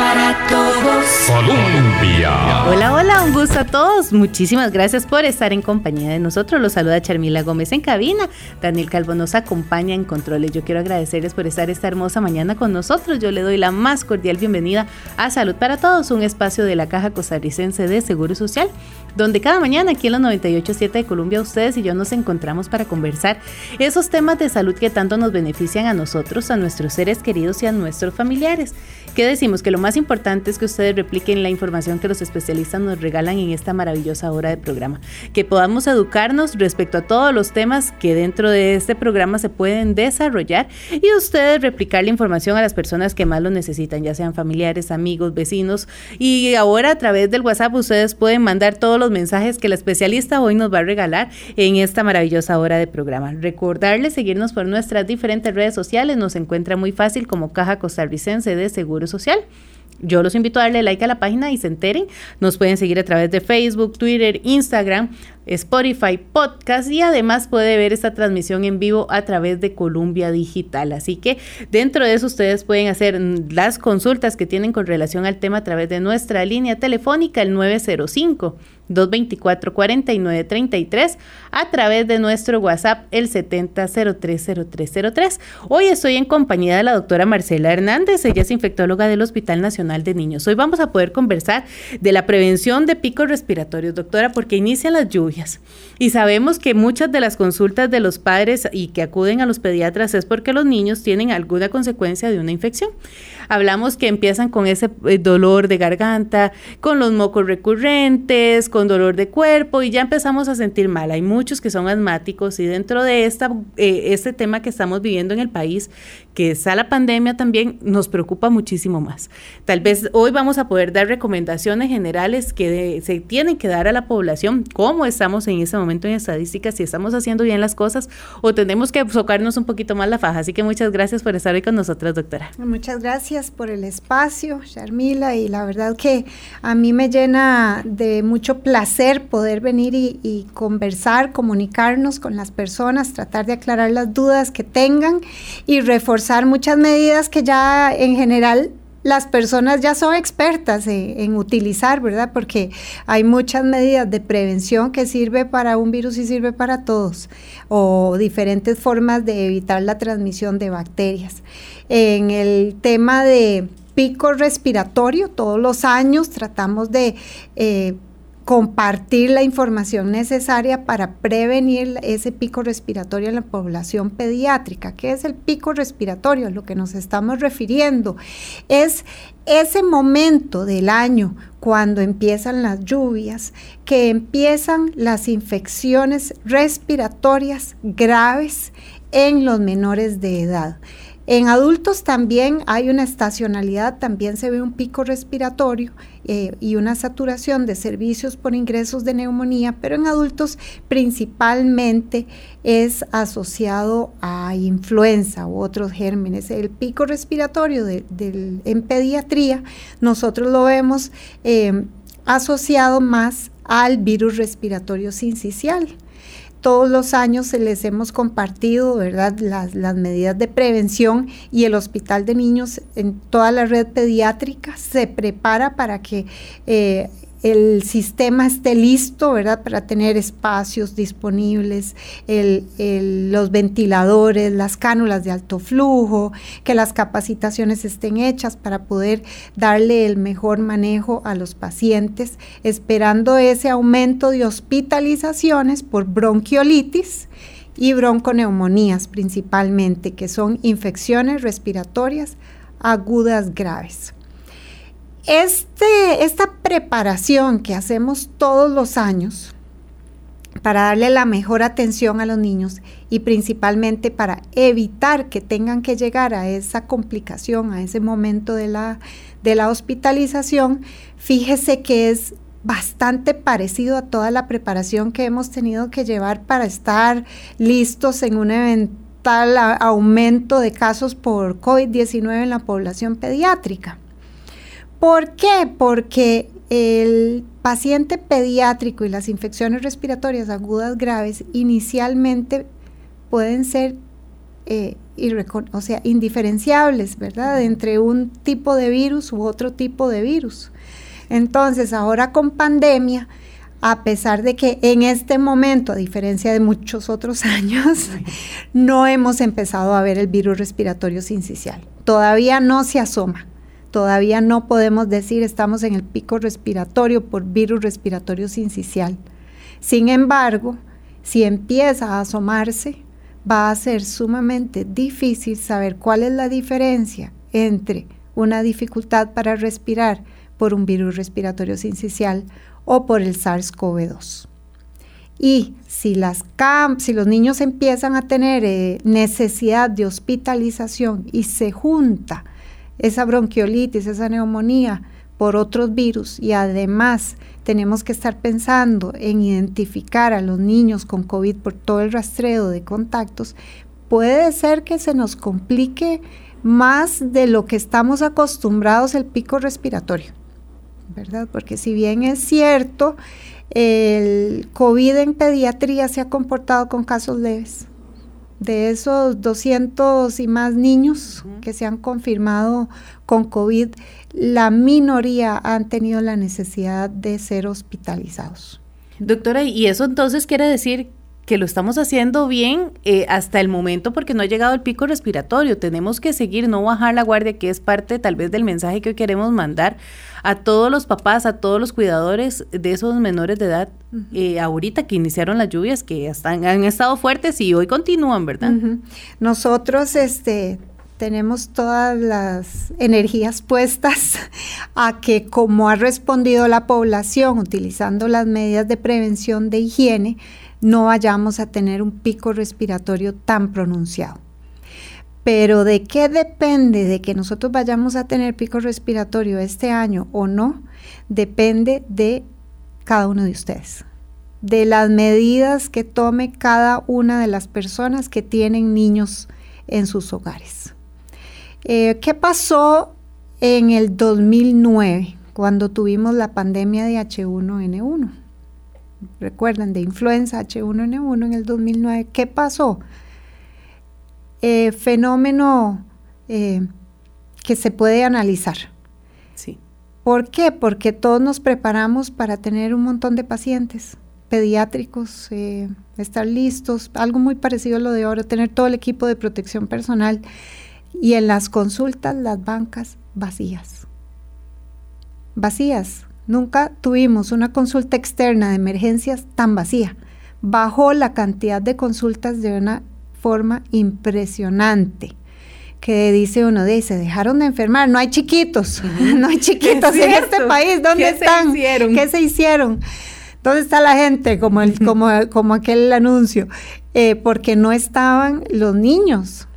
Para todos. Colombia. Hola, hola, un gusto a todos. Muchísimas gracias por estar en compañía de nosotros. Los saluda Charmila Gómez en cabina. Daniel Calvo nos acompaña en controles. Yo quiero agradecerles por estar esta hermosa mañana con nosotros. Yo le doy la más cordial bienvenida a Salud para Todos, un espacio de la Caja Costarricense de Seguro Social, donde cada mañana aquí en los 98.7 de Colombia ustedes y yo nos encontramos para conversar esos temas de salud que tanto nos benefician a nosotros, a nuestros seres queridos y a nuestros familiares. ¿Qué decimos? Que lo más importante es que ustedes repliquen la información que los especialistas nos regalan en esta maravillosa hora de programa. Que podamos educarnos respecto a todos los temas que dentro de este programa se pueden desarrollar y ustedes replicar la información a las personas que más lo necesitan, ya sean familiares, amigos, vecinos. Y ahora a través del WhatsApp ustedes pueden mandar todos los mensajes que la especialista hoy nos va a regalar en esta maravillosa hora de programa. Recordarles seguirnos por nuestras diferentes redes sociales. Nos encuentra muy fácil como Caja Costarricense de Seguro Social. Yo los invito a darle like a la página y se enteren. Nos pueden seguir a través de Facebook, Twitter, Instagram, Spotify, podcast y además puede ver esta transmisión en vivo a través de Columbia Digital. Así que dentro de eso ustedes pueden hacer las consultas que tienen con relación al tema a través de nuestra línea telefónica el 905 224-4933 a través de nuestro WhatsApp el 70030303. Hoy estoy en compañía de la doctora Marcela Hernández, ella es infectóloga del Hospital Nacional de Niños. Hoy vamos a poder conversar de la prevención de picos respiratorios, doctora, porque inician las lluvias y sabemos que muchas de las consultas de los padres y que acuden a los pediatras es porque los niños tienen alguna consecuencia de una infección. Hablamos que empiezan con ese eh, dolor de garganta, con los mocos recurrentes, con dolor de cuerpo y ya empezamos a sentir mal. Hay muchos que son asmáticos y dentro de esta, eh, este tema que estamos viviendo en el país, que está la pandemia también, nos preocupa muchísimo más. Tal vez hoy vamos a poder dar recomendaciones generales que se tienen que dar a la población, cómo estamos en ese momento en estadísticas, si estamos haciendo bien las cosas o tenemos que socarnos un poquito más la faja. Así que muchas gracias por estar hoy con nosotros, doctora. Muchas gracias por el espacio, Sharmila, y la verdad que a mí me llena de mucho placer poder venir y, y conversar, comunicarnos con las personas, tratar de aclarar las dudas que tengan y reforzar muchas medidas que ya en general las personas ya son expertas en, utilizar, ¿verdad? Porque hay muchas medidas de prevención que sirve para un virus y sirve para todos, o diferentes formas de evitar la transmisión de bacterias. En el tema de pico respiratorio, todos los años tratamos de... Eh, compartir la información necesaria para prevenir ese pico respiratorio en la población pediátrica. ¿Qué es el pico respiratorio? A lo que nos estamos refiriendo es ese momento del año cuando empiezan las lluvias, que empiezan las infecciones respiratorias graves en los menores de edad. En adultos también hay una estacionalidad, también se ve un pico respiratorio eh, y una saturación de servicios por ingresos de neumonía, pero en adultos principalmente es asociado a influenza u otros gérmenes. El pico respiratorio en pediatría nosotros lo vemos eh, asociado más al virus respiratorio sincicial todos los años se les hemos compartido, ¿verdad?, las, las, medidas de prevención y el Hospital de Niños en toda la red pediátrica se prepara para que eh, el sistema esté listo, ¿verdad? Para tener espacios disponibles, los ventiladores, las cánulas de alto flujo, que las capacitaciones estén hechas para poder darle el mejor manejo a los pacientes, esperando ese aumento de hospitalizaciones por bronquiolitis y bronconeumonías principalmente, que son infecciones respiratorias agudas graves. Este, esta preparación que hacemos todos los años para darle la mejor atención a los niños y principalmente para evitar que tengan que llegar a esa complicación, a ese momento de la, de la hospitalización, fíjese que es bastante parecido a toda la preparación que hemos tenido que llevar para estar listos en un eventual aumento de casos por COVID-19 en la población pediátrica. ¿Por qué? Porque el paciente pediátrico y las infecciones respiratorias agudas graves inicialmente pueden ser eh, o sea, indiferenciables, ¿verdad? Entre un tipo de virus u otro tipo de virus. Entonces, ahora con pandemia, a pesar de que en este momento, a diferencia de muchos otros años, no hemos empezado a ver el virus respiratorio sincicial. Todavía no se asoma. Todavía no podemos decir estamos en el pico respiratorio por virus respiratorio sincicial. Sin embargo, si empieza a asomarse, va a ser sumamente difícil saber cuál es la diferencia entre una dificultad para respirar por un virus respiratorio sincicial o por el SARS-CoV-2. Y si, los niños empiezan a tener eh, necesidad de hospitalización y se junta esa bronquiolitis, esa neumonía por otros virus y además tenemos que estar pensando en identificar a los niños con COVID por todo el rastreo de contactos, puede ser que se nos complique más de lo que estamos acostumbrados el pico respiratorio. ¿verdad? Porque si bien es cierto, el COVID en pediatría se ha comportado con casos leves. De esos 200 y más niños que se han confirmado con COVID, la minoría han tenido la necesidad de ser hospitalizados. Doctora, ¿y eso entonces quiere decir que lo estamos haciendo bien eh, hasta el momento porque no ha llegado el pico respiratorio. Tenemos que seguir, no bajar la guardia, que es parte tal vez del mensaje que hoy queremos mandar a todos los papás, a todos los cuidadores de esos menores de edad, eh, ahorita que iniciaron las lluvias, que están, han estado fuertes y hoy continúan, ¿verdad? Nosotros, este, tenemos todas las energías puestas a que como ha respondido la población utilizando las medidas de prevención de higiene, no vayamos a tener un pico respiratorio tan pronunciado. Pero ¿de qué depende de que nosotros vayamos a tener pico respiratorio este año o no? Depende de cada uno de ustedes, de las medidas que tome cada una de las personas que tienen niños en sus hogares. Eh, ¿Qué pasó en el 2009 cuando tuvimos la pandemia de H1N1? Recuerdan, de influenza H1N1 en el 2009. ¿Qué pasó? Eh, fenómeno eh, que se puede analizar. Sí. ¿Por qué? Porque todos nos preparamos para tener un montón de pacientes pediátricos, eh, estar listos, algo muy parecido a lo de ahora, tener todo el equipo de protección personal y en las consultas las bancas vacías. Vacías, Nunca tuvimos una consulta externa de emergencias tan vacía. Bajó la cantidad de consultas de una forma impresionante que dice uno, de se dejaron de enfermar, no hay chiquitos, no hay chiquitos en este país, ¿dónde están? ¿Qué se hicieron? ¿Dónde está la gente? Como, el, como, como aquel anuncio, eh, porque no estaban los niños,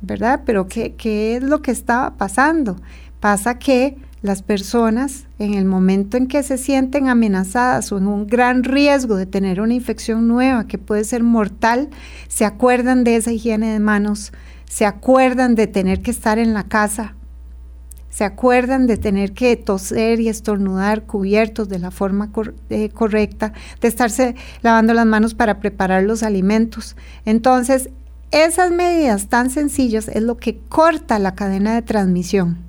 ¿verdad? Pero ¿qué, ¿qué es lo que estaba pasando? Pasa que las personas en el momento en que se sienten amenazadas o en un gran riesgo de tener una infección nueva que puede ser mortal, se acuerdan de esa higiene de manos, se acuerdan de tener que estar en la casa, se acuerdan de tener que toser y estornudar cubiertos de la forma eh, correcta, de estarse lavando las manos para preparar los alimentos. Entonces, esas medidas tan sencillas es lo que corta la cadena de transmisión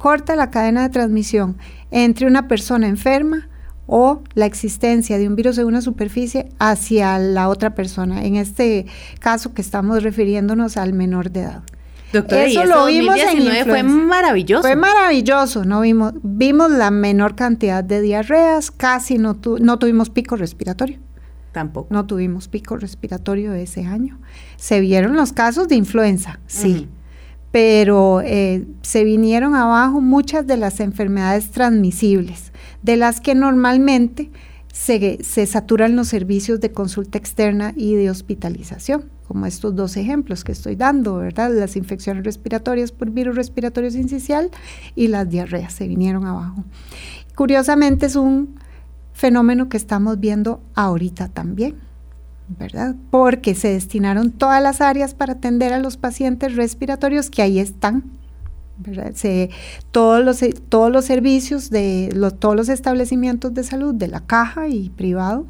corta la cadena de transmisión entre una persona enferma o la existencia de un virus en una superficie hacia la otra persona, en este caso que estamos refiriéndonos al menor de edad. Doctora, eso, lo vimos en fue maravilloso. Fue maravilloso, no vimos vimos la menor cantidad de diarreas, casi no no tuvimos pico respiratorio. Tampoco. No tuvimos pico respiratorio ese año. Se vieron los casos de influenza, sí pero eh, se vinieron abajo muchas de las enfermedades transmisibles, de las que normalmente se, se saturan los servicios de consulta externa y de hospitalización, como estos dos ejemplos que estoy dando, ¿verdad? Las infecciones respiratorias por virus respiratorio sincicial y las diarreas se vinieron abajo. Curiosamente es un fenómeno que estamos viendo ahorita también, ¿verdad? Porque se destinaron todas las áreas para atender a los pacientes respiratorios que ahí están se, todos, los, los servicios de todos los establecimientos de salud de la caja y privado,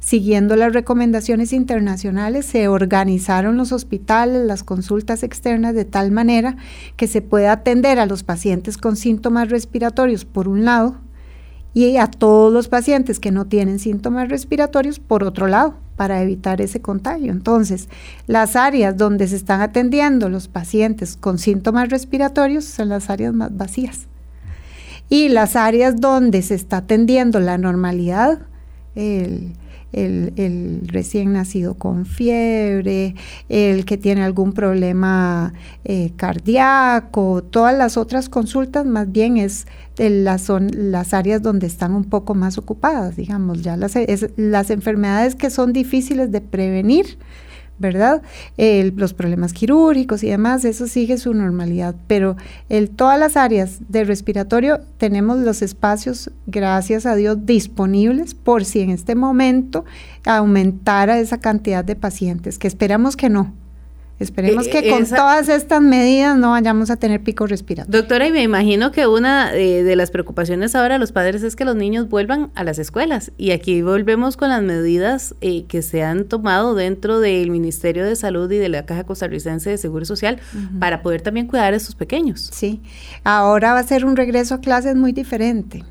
siguiendo las recomendaciones internacionales, se organizaron los hospitales, las consultas externas de tal manera que se pueda atender a los pacientes con síntomas respiratorios por un lado y a todos los pacientes que no tienen síntomas respiratorios por otro lado para evitar ese contagio. Entonces, las áreas donde se están atendiendo los pacientes con síntomas respiratorios son las áreas más vacías. Y las áreas donde se está atendiendo la normalidad, el, recién nacido con fiebre, el que tiene algún problema eh, cardíaco, todas las otras consultas más bien es las, son las áreas donde están un poco más ocupadas, digamos, ya las, las enfermedades que son difíciles de prevenir ¿verdad? los problemas quirúrgicos y demás, eso sigue su normalidad, pero en todas las áreas de respiratorio tenemos los espacios, gracias a Dios, disponibles por si en este momento aumentara esa cantidad de pacientes, que esperamos que no, Esperemos eh, que con todas estas medidas no vayamos a tener pico respiratorio. Doctora, y me imagino que una eh, de las preocupaciones ahora de los padres es que los niños vuelvan a las escuelas. Y aquí volvemos con las medidas eh, que se han tomado dentro del Ministerio de Salud y de la Caja Costarricense de Seguro Social para poder también cuidar a esos pequeños. Sí, ahora va a ser un regreso a clases muy diferente.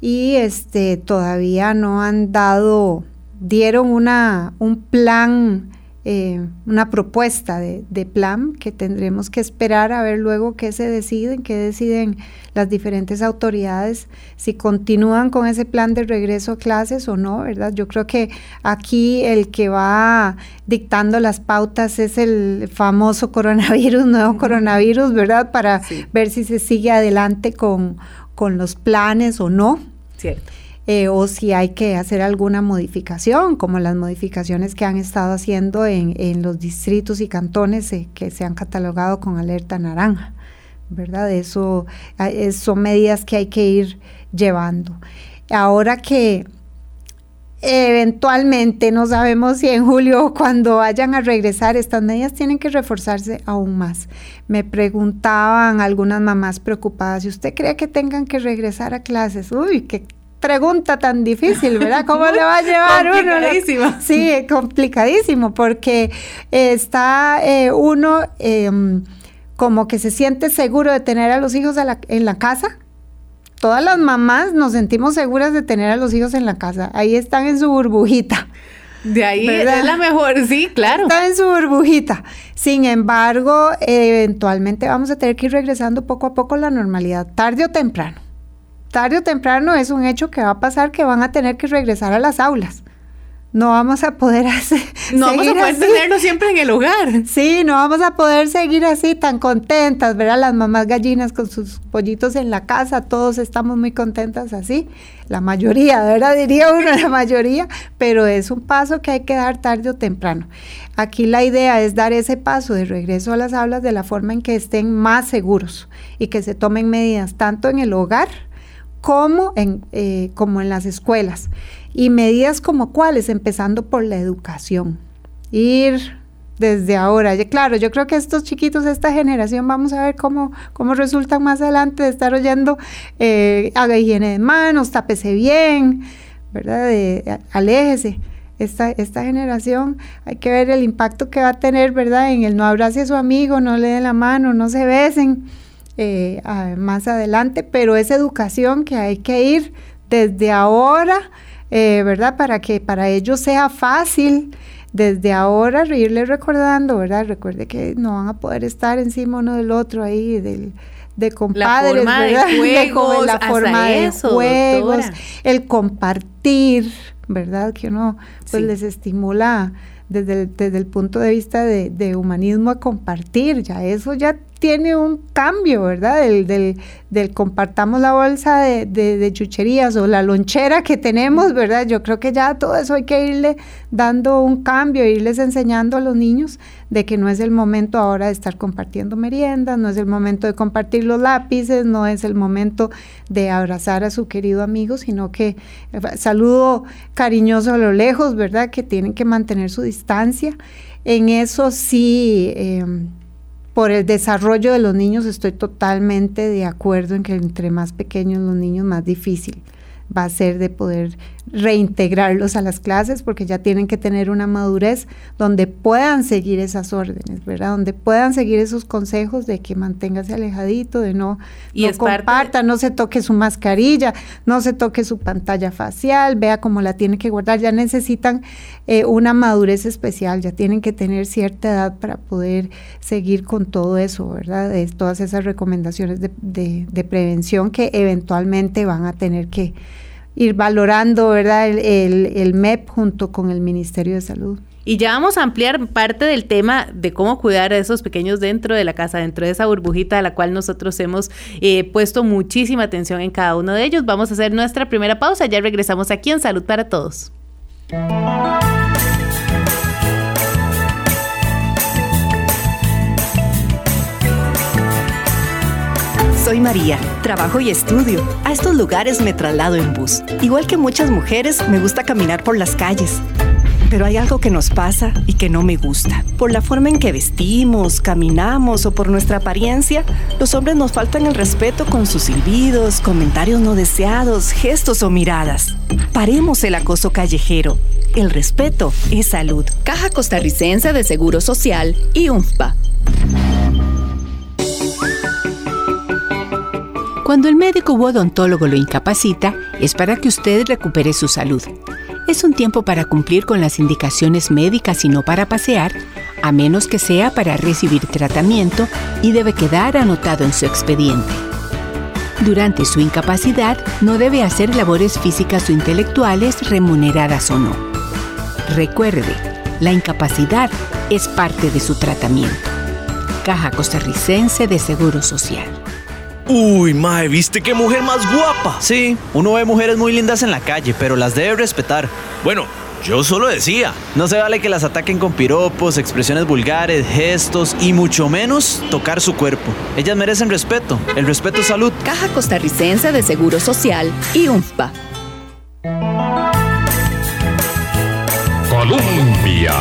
Y este todavía no han dado, dieron una, un plan eh, una propuesta de, plan que tendremos que esperar a ver luego qué se deciden, qué deciden las diferentes autoridades, si continúan con ese plan de regreso a clases o no, ¿verdad? Yo creo que aquí el que va dictando las pautas es el famoso coronavirus, nuevo coronavirus, ¿verdad? Para ver si se sigue adelante con, con los planes o no. Cierto. Eh, o si hay que hacer alguna modificación, como las modificaciones que han estado haciendo en, los distritos y cantones eh, que se han catalogado con alerta naranja, ¿verdad? Eso son medidas que hay que ir llevando. Ahora que eventualmente, no sabemos si en julio cuando vayan a regresar, estas medidas tienen que reforzarse aún más. Me preguntaban algunas mamás preocupadas, si usted cree que tengan que regresar a clases, uy, qué pregunta tan difícil, ¿verdad? ¿Cómo le va a llevar uno? Sí, complicadísimo, porque está eh, uno em, como que se siente seguro de tener a los hijos en la casa. Todas las mamás nos sentimos seguras de tener a los hijos en la casa. Ahí están en su burbujita. De ahí es la mejor, sí, claro. Están en su burbujita. Sin embargo, eventualmente vamos a tener que ir regresando poco a poco a la normalidad, tarde o temprano tarde o temprano es un hecho que va a pasar que van a tener que regresar a las aulas. No vamos a poder hacer. No vamos a poder tenerlo siempre en el hogar. Sí, no vamos a poder seguir así tan contentas, ver a las mamás gallinas con sus pollitos en la casa. Todos estamos muy contentas así. La mayoría, ¿verdad? Diría uno, la mayoría. Pero es un paso que hay que dar tarde o temprano. Aquí la idea es dar ese paso de regreso a las aulas de la forma en que estén más seguros y que se tomen medidas tanto en el hogar como en, eh, como en las escuelas. Y medidas como cuáles, empezando por la educación. Ir desde ahora. claro, yo creo que estos chiquitos, esta generación, vamos a ver cómo, cómo resultan más adelante de estar oyendo, eh, haga higiene de manos, tápese bien, ¿verdad? De, aléjese. Esta, esta generación, hay que ver el impacto que va a tener, ¿verdad? En el no abrace a su amigo, no le dé la mano, no se besen. Eh, más adelante, pero es educación que hay que ir desde ahora, eh, ¿verdad? Para que para ellos sea fácil desde ahora irles recordando, ¿verdad? Recuerde que no van a poder estar encima uno del otro ahí, del, de compadres, la forma de juegos, la forma de juegos, el compartir, ¿verdad? Que uno pues les estimula desde el, desde el punto de vista de, humanismo a compartir, ya eso ya tiene un cambio, ¿verdad? Del, del, compartamos la bolsa de, de, chucherías o la lonchera que tenemos, ¿verdad? Yo creo que ya todo eso hay que irle dando un cambio, irles enseñando a los niños de que no es el momento ahora de estar compartiendo meriendas, no es el momento de compartir los lápices, no es el momento de abrazar a su querido amigo, sino que eh, saludo cariñoso a lo lejos, ¿verdad? Que tienen que mantener su distancia. En eso sí... Eh, por el desarrollo de los niños estoy totalmente de acuerdo en que entre más pequeños los niños más difícil va a ser de poder reintegrarlos a las clases porque ya tienen que tener una madurez donde puedan seguir esas órdenes, ¿verdad? Donde puedan seguir esos consejos de que manténgase alejadito, de no, no comparta, no se toque su mascarilla, no se toque su pantalla facial, vea cómo la tiene que guardar. Ya necesitan eh, una madurez especial, ya tienen que tener cierta edad para poder seguir con todo eso, ¿verdad? De todas esas recomendaciones de, de prevención que eventualmente van a tener que ir valorando ¿verdad? El, MEP junto con el Ministerio de Salud. Y ya vamos a ampliar parte del tema de cómo cuidar a esos pequeños dentro de la casa, dentro de esa burbujita a la cual nosotros hemos eh, puesto muchísima atención en cada uno de ellos. Vamos a hacer nuestra primera pausa, ya regresamos aquí en Salud para Todos. Soy María, trabajo y estudio. A estos lugares me traslado en bus. Igual que muchas mujeres, me gusta caminar por las calles. Pero hay algo que nos pasa y que no me gusta. Por la forma en que vestimos, caminamos o por nuestra apariencia, los hombres nos faltan el respeto con sus silbidos, comentarios no deseados, gestos o miradas. Paremos el acoso callejero. El respeto es salud. Caja Costarricense de Seguro Social y UNFPA. Cuando el médico u odontólogo lo incapacita, es para que usted recupere su salud. Es un tiempo para cumplir con las indicaciones médicas y no para pasear, a menos que sea para recibir tratamiento y debe quedar anotado en su expediente. Durante su incapacidad, no debe hacer labores físicas o intelectuales remuneradas o no. Recuerde, la incapacidad es parte de su tratamiento. Caja Costarricense de Seguro Social. Uy, mae, ¿viste qué mujer más guapa? Sí, uno ve mujeres muy lindas en la calle, pero las debe respetar. Bueno, yo solo decía. No se vale que las ataquen con piropos, expresiones vulgares, gestos y mucho menos tocar su cuerpo. Ellas merecen respeto. El respeto es salud. Caja Costarricense de Seguro Social y UNFPA. Colombia.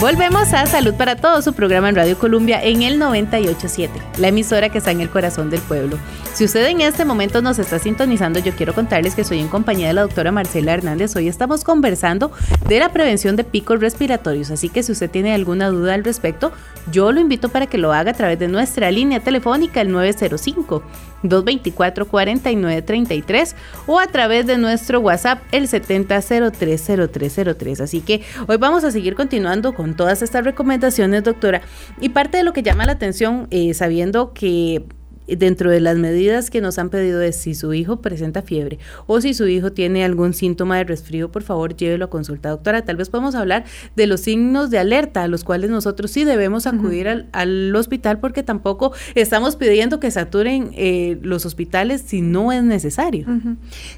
Volvemos a Salud para Todos, su programa en Radio Colombia en el 987, la emisora que está en el corazón del pueblo. Si usted en este momento nos está sintonizando, yo quiero contarles que estoy en compañía de la doctora Marcela Hernández. Hoy estamos conversando de la prevención de picos respiratorios, así que si usted tiene alguna duda al respecto, yo lo invito para que lo haga a través de nuestra línea telefónica el 905 224 4933 o a través de nuestro WhatsApp el 70030303. Así que hoy vamos a seguir continuando con todas estas recomendaciones, doctora. Y parte de lo que llama la atención, eh, sabiendo que dentro de las medidas que nos han pedido es si su hijo presenta fiebre o si su hijo tiene algún síntoma de resfrío, por favor llévelo a consulta. Doctora, tal vez podemos hablar de los signos de alerta a los cuales nosotros sí debemos acudir al, hospital porque tampoco estamos pidiendo que saturen eh, los hospitales si no es necesario.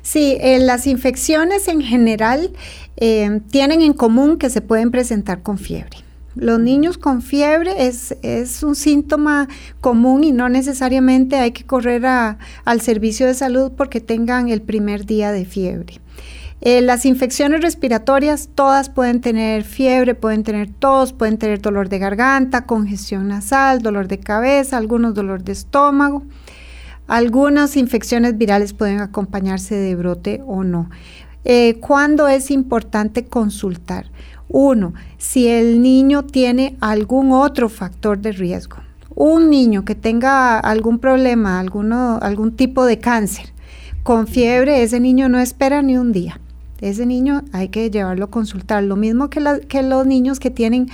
Sí, eh, las infecciones en general eh, tienen en común que se pueden presentar con fiebre. Los niños con fiebre es, es un síntoma común y no necesariamente hay que correr al servicio de salud porque tengan el primer día de fiebre. Eh, las infecciones respiratorias, todas pueden tener fiebre, pueden tener tos, pueden tener dolor de garganta, congestión nasal, dolor de cabeza, algunos dolor de estómago. Algunas infecciones virales pueden acompañarse de brote o no. Eh, ¿Cuándo es importante consultar? Uno, si el niño tiene algún otro factor de riesgo. Un niño que tenga algún problema, alguno, algún tipo de cáncer, con fiebre, ese niño no espera ni un día. Ese niño hay que llevarlo a consultar. Lo mismo que, los niños que tienen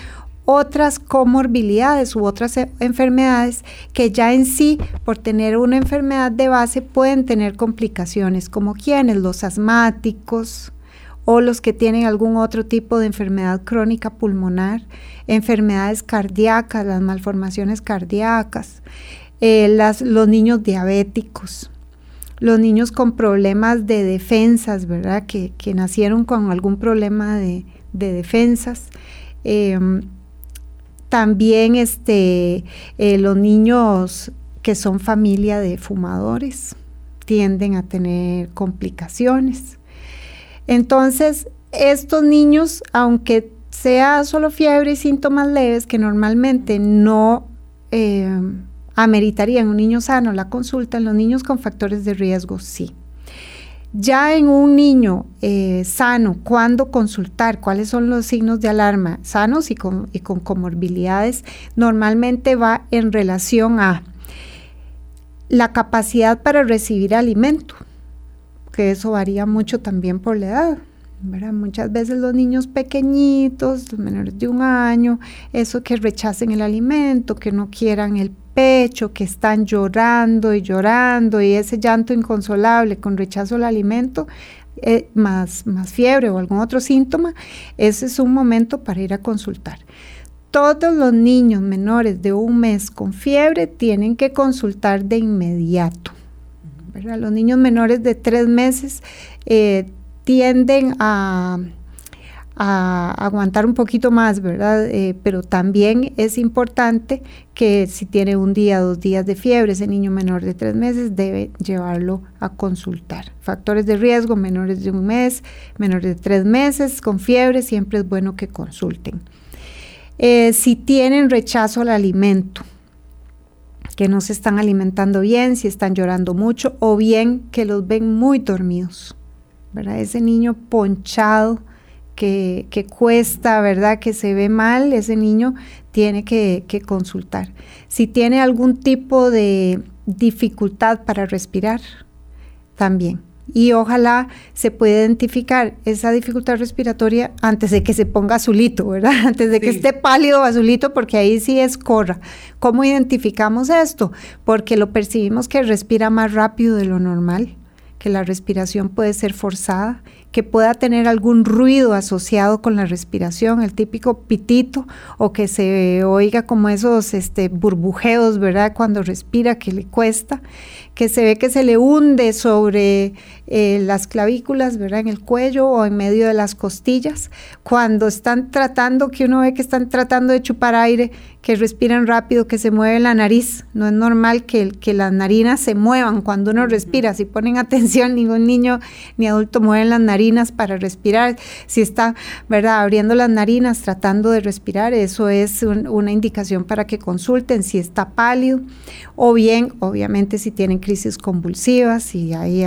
otras comorbilidades u otras e, enfermedades que ya en sí, por tener una enfermedad de base, pueden tener complicaciones, como quienes, los asmáticos, o los que tienen algún otro tipo de enfermedad crónica pulmonar, enfermedades cardíacas, las malformaciones cardíacas, eh, los niños diabéticos, los niños con problemas de defensas, ¿verdad? Que, nacieron con algún problema de, defensas. Em, también este, eh, los niños que son familia de fumadores tienden a tener complicaciones. Entonces, estos niños, aunque sea solo fiebre y síntomas leves, que normalmente no eh, ameritarían un niño sano la consulta, en los niños con factores de riesgo sí. Ya en un niño eh, sano, ¿cuándo consultar? ¿Cuáles son los signos de alarma? Sanos y con, y con comorbilidades, normalmente va en relación a la capacidad para recibir alimento, que eso varía mucho también por la edad. Muchas veces los niños pequeñitos, los menores de un año, eso que rechacen el alimento, que no quieran el pecho, que están llorando y llorando y ese llanto inconsolable con rechazo al alimento, eh, más, más fiebre o algún otro síntoma, ese es un momento para ir a consultar. Todos los niños menores de un mes con fiebre tienen que consultar de inmediato. Los niños menores de tres meses eh, tienden a, aguantar un poquito más, ¿verdad? Eh, pero también es importante que si tiene un día, dos días de fiebre, ese niño menor de tres meses debe llevarlo a consultar. Factores de riesgo, menores de un mes, menores de tres meses con fiebre, siempre es bueno que consulten. Eh, si tienen rechazo al alimento, que no se están alimentando bien, si están llorando mucho o bien que los ven muy dormidos ese niño ponchado que, cuesta, ¿verdad? Que se ve mal, ese niño tiene que, consultar. Si tiene algún tipo de dificultad para respirar, también. Y ojalá se pueda identificar esa dificultad respiratoria antes de que se ponga azulito, ¿verdad? Antes de que esté pálido o azulito, porque ahí sí es corra. ¿Cómo identificamos esto? Porque lo percibimos que respira más rápido de lo normal que la respiración puede ser forzada, que pueda tener algún ruido asociado con la respiración, el típico pitito, o que se oiga como esos este, burbujeos, ¿verdad? Cuando respira, que le cuesta, que se ve que se le hunde sobre eh, las clavículas, ¿verdad? En el cuello o en medio de las costillas, cuando están tratando, que uno ve que están tratando de chupar aire, que respiran rápido, que se mueve la nariz. No es normal que, que las narinas se muevan cuando uno respira. Si ponen atención, ningún niño ni adulto mueve las para respirar. Si está, ¿verdad?, abriendo las narinas, tratando de respirar, eso es una indicación para que consulten si está pálido o bien, obviamente, si tienen crisis convulsivas, si hay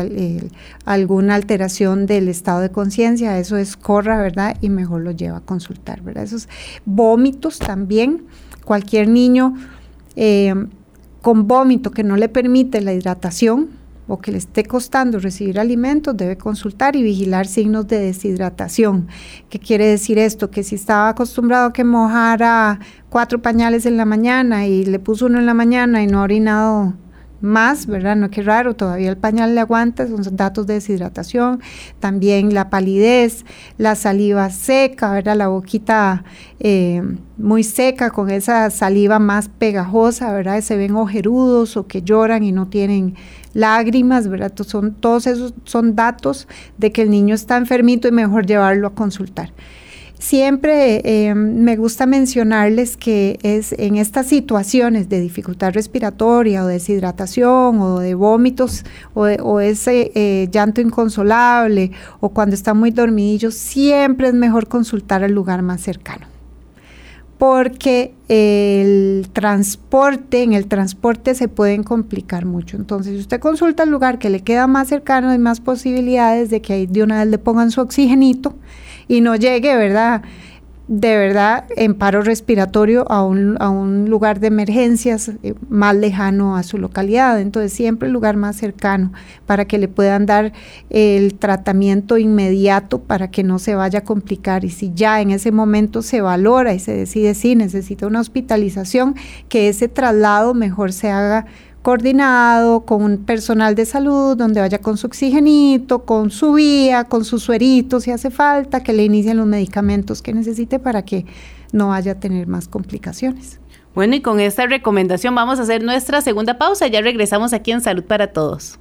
alguna alteración del estado de conciencia, eso es corra, ¿verdad? Y mejor lo lleva a consultar, ¿verdad? Esos vómitos también cualquier niño eh, con vómito que no le permite la hidratación o que le esté costando recibir alimentos, debe consultar y vigilar signos de deshidratación. ¿Qué quiere decir esto? Que si estaba acostumbrado a que mojara cuatro pañales en la mañana y le puso uno en la mañana y no ha orinado más, ¿verdad? No, qué raro, todavía el pañal le aguanta, son datos de deshidratación, también la palidez, la saliva seca, ¿verdad? La boquita eh, muy seca con esa saliva más pegajosa, ¿verdad? Se ven ojerudos o que lloran y no tienen lágrimas, ¿verdad? Son, todos esos son datos de que el niño está enfermito y mejor llevarlo a consultar. Siempre eh, me gusta mencionarles que es en estas situaciones de dificultad respiratoria o deshidratación o de vómitos o, ese eh, llanto inconsolable o cuando está muy dormidillo, siempre es mejor consultar al lugar más cercano porque el transporte, en el transporte se pueden complicar mucho. Entonces, si usted consulta el lugar que le queda más cercano, hay más posibilidades de que ahí de una vez le pongan su oxigenito y no llegue, ¿verdad? de verdad en paro respiratorio a un, a un lugar de emergencias eh, más lejano a su localidad. Entonces siempre el lugar más cercano para que le puedan dar el tratamiento inmediato para que no se vaya a complicar. Y si ya en ese momento se valora y se decide si necesita una hospitalización, que ese traslado mejor se haga coordinado con un personal de salud, donde vaya con su oxigenito, con su vía, con sus sueritos si hace falta, que le inicien los medicamentos que necesite para que no vaya a tener más complicaciones. Bueno, y con esta recomendación vamos a hacer nuestra segunda pausa. Ya regresamos aquí en Salud para Todos.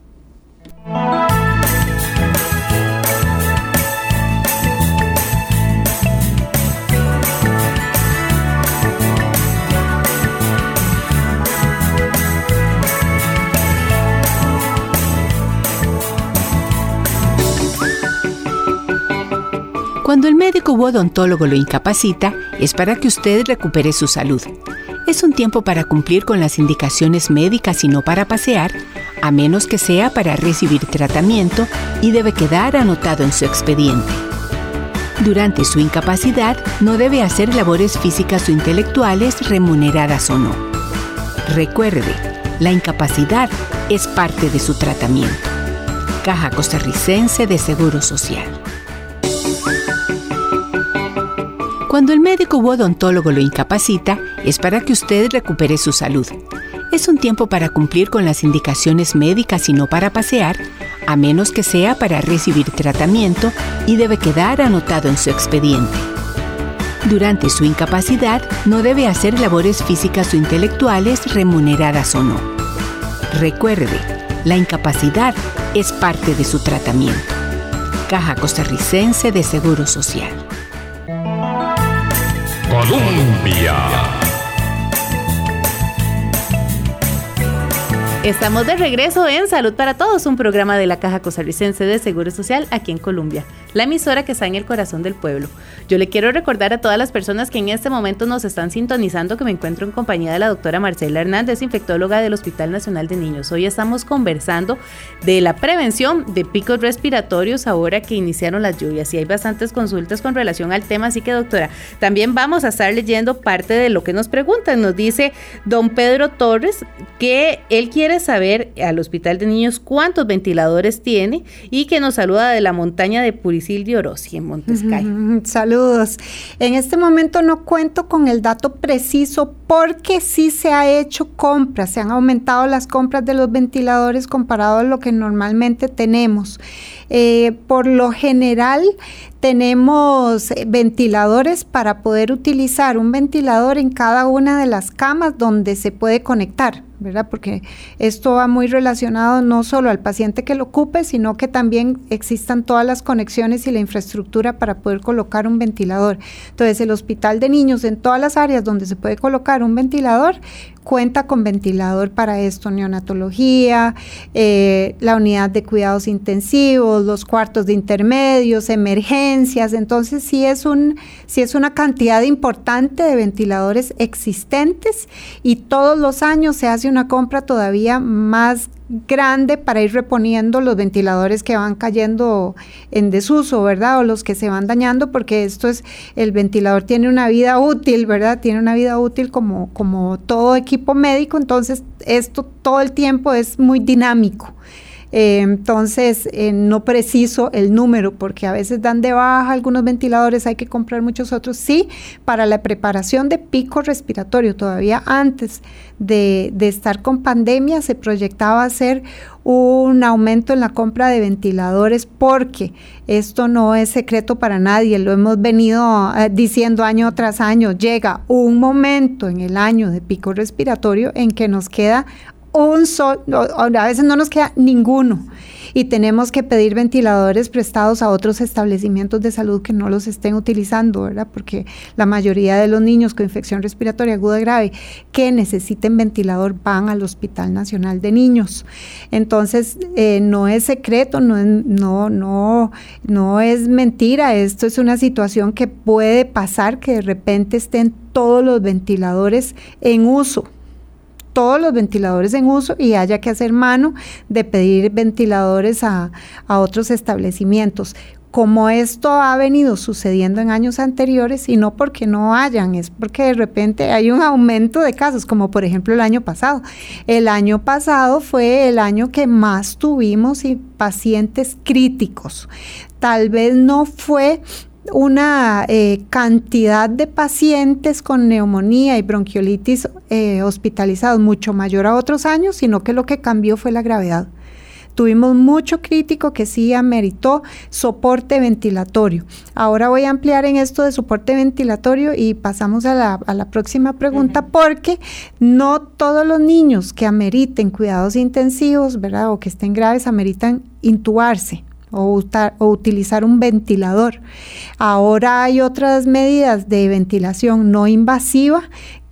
Cuando el médico u odontólogo lo incapacita, es para que usted recupere su salud. Es un tiempo para cumplir con las indicaciones médicas y no para pasear, a menos que sea para recibir tratamiento y debe quedar anotado en su expediente. Durante su incapacidad, no debe hacer labores físicas o intelectuales remuneradas o no. Recuerde, la incapacidad es parte de su tratamiento. Caja Costarricense de Seguro Social. Cuando el médico u odontólogo lo incapacita, es para que usted recupere su salud. Es un tiempo para cumplir con las indicaciones médicas y no para pasear, a menos que sea para recibir tratamiento y debe quedar anotado en su expediente. Durante su incapacidad, no debe hacer labores físicas o intelectuales remuneradas o no. Recuerde, la incapacidad es parte de su tratamiento. Caja Costarricense de Seguro Social. Colombia. Estamos de regreso en Salud para Todos, un programa de la Caja Costarricense de Seguro Social aquí en Colombia, la emisora que está en el corazón del pueblo. Yo le quiero recordar a todas las personas que en este momento nos están sintonizando que me encuentro en compañía de la doctora Marcela Hernández, infectóloga del Hospital Nacional de Niños. Hoy estamos conversando de la prevención de picos respiratorios ahora que iniciaron las lluvias y hay bastantes consultas con relación al tema, así que doctora, también vamos a estar leyendo parte de lo que nos preguntan. Nos dice don Pedro Torres que él quiere saber al Hospital de Niños cuántos ventiladores tiene y que nos saluda de la montaña de Puricil de Orosi en Montescay. Saludos. En este momento no cuento con el dato preciso porque sí se ha hecho compras, se han aumentado las compras de los ventiladores comparado a lo que normalmente tenemos. Eh, por lo general tenemos eh, ventiladores para poder utilizar un ventilador en cada una de las camas donde se puede conectar. ¿Verdad? Porque esto va muy relacionado no solo al paciente que lo ocupe, sino que también existan todas las conexiones y la infraestructura para poder colocar un ventilador. Entonces, el hospital de niños en todas las áreas donde se puede colocar un ventilador, cuenta con ventilador para esto, neonatología, eh, la unidad de cuidados intensivos, los cuartos de intermedios, emergencias. Entonces sí es, un, sí es una cantidad importante de ventiladores existentes y todos los años se hace una compra todavía más grande para ir reponiendo los ventiladores que van cayendo en desuso, ¿verdad? O los que se van dañando, porque esto es, el ventilador tiene una vida útil, ¿verdad? Tiene una vida útil como, como todo equipo médico, entonces esto todo el tiempo es muy dinámico. Eh, entonces, eh, no preciso el número porque a veces dan de baja algunos ventiladores, hay que comprar muchos otros. Sí, para la preparación de pico respiratorio, todavía antes de, estar con pandemia, se proyectaba hacer un aumento en la compra de ventiladores porque esto no es secreto para nadie, lo hemos venido eh, diciendo año tras año, llega un momento en el año de pico respiratorio en que nos queda un sol, a veces no nos queda ninguno y tenemos que pedir ventiladores prestados a otros establecimientos de salud que no los estén utilizando, ¿verdad? Porque la mayoría de los niños con infección respiratoria aguda grave que necesiten ventilador van al Hospital Nacional de Niños. Entonces, eh, no es secreto, no no, no, no es mentira, esto es una situación que puede pasar que de repente estén todos los ventiladores en uso todos los ventiladores en uso y haya que hacer mano de pedir ventiladores a, otros establecimientos como esto ha venido sucediendo en años anteriores y no porque no hayan, es porque de repente hay un aumento de casos, como por ejemplo el año pasado. El año pasado fue el año que más tuvimos y pacientes críticos. Tal vez no fue una eh, cantidad de pacientes con neumonía y bronquiolitis eh, hospitalizados mucho mayor a otros años, sino que lo que cambió fue la gravedad. Tuvimos mucho crítico que sí ameritó soporte ventilatorio. Ahora voy a ampliar en esto de soporte ventilatorio y pasamos a la, próxima pregunta porque no todos los niños que ameriten cuidados intensivos, ¿verdad? O que estén graves ameritan intubarse o, utilizar un ventilador. Ahora hay otras medidas de ventilación no invasiva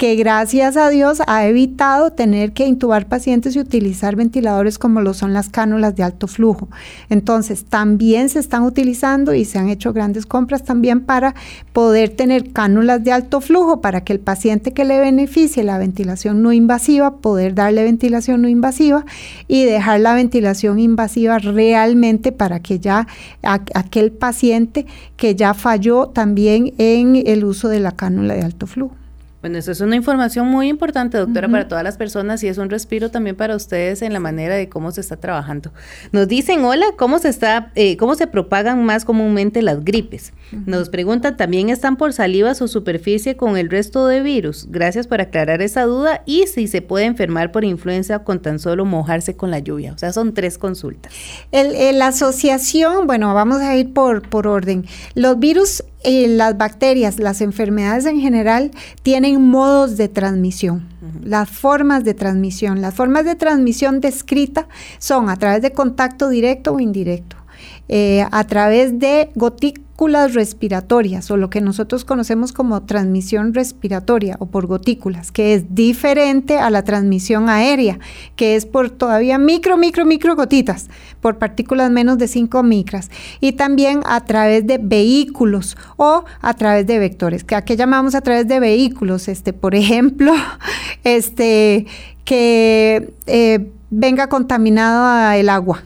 que gracias a Dios ha evitado tener que intubar pacientes y utilizar ventiladores como lo son las cánulas de alto flujo. Entonces, también se están utilizando y se han hecho grandes compras también para poder tener cánulas de alto flujo para que el paciente que le beneficie la ventilación no invasiva, poder darle ventilación no invasiva y dejar la ventilación invasiva realmente para que ya aquel paciente que ya falló también en el uso de la cánula de alto flujo. Bueno, eso es una información muy importante, doctora, para todas las personas y es un respiro también para ustedes en la manera de cómo se está trabajando. Nos dicen, hola, ¿cómo se está, eh, cómo se propagan más comúnmente las gripes? Nos preguntan, ¿también están por salivas o superficie con el resto de virus? Gracias por aclarar esa duda y si se puede enfermar por influenza con tan solo mojarse con la lluvia. O sea, son tres consultas. la asociación, bueno, vamos a ir por, por orden. Los virus eh, las bacterias, las enfermedades en general, tienen modos de transmisión, las formas de transmisión. Las formas de transmisión descrita son a través de contacto directo o indirecto, eh, a través de respiratorias o lo que nosotros conocemos como transmisión respiratoria o por gotículas, que es diferente a la transmisión aérea, que es por todavía micro, micro, micro gotitas, por partículas menos de 5 micras, y también a través de vehículos o a través de vectores, que aquí llamamos a través de vehículos, este, por ejemplo, este, que eh, venga contaminado el agua,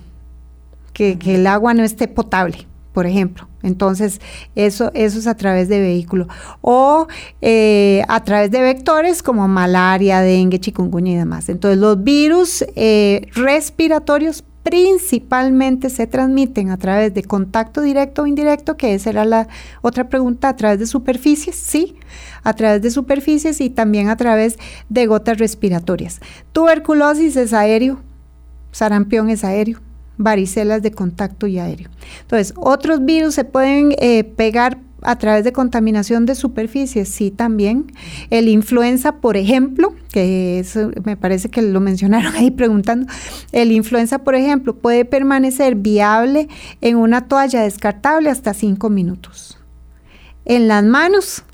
que el agua no esté potable por ejemplo. Entonces, eso, es a través de vehículo. O eh, a través de vectores como malaria, dengue, chikungunya y demás. Entonces, los virus eh, respiratorios principalmente se transmiten a través de contacto directo o indirecto, que esa era la otra pregunta, a través de superficies, sí, a través de superficies y también a través de gotas respiratorias. Tuberculosis es aéreo, sarampión es aéreo, varicelas de contacto y aéreo. Entonces, otros virus se pueden eh, pegar a través de contaminación de superficies, sí también. El influenza, por ejemplo, que me parece que lo mencionaron ahí preguntando, el influenza, por ejemplo, puede permanecer viable en una toalla descartable hasta 5 minutos. En las manos,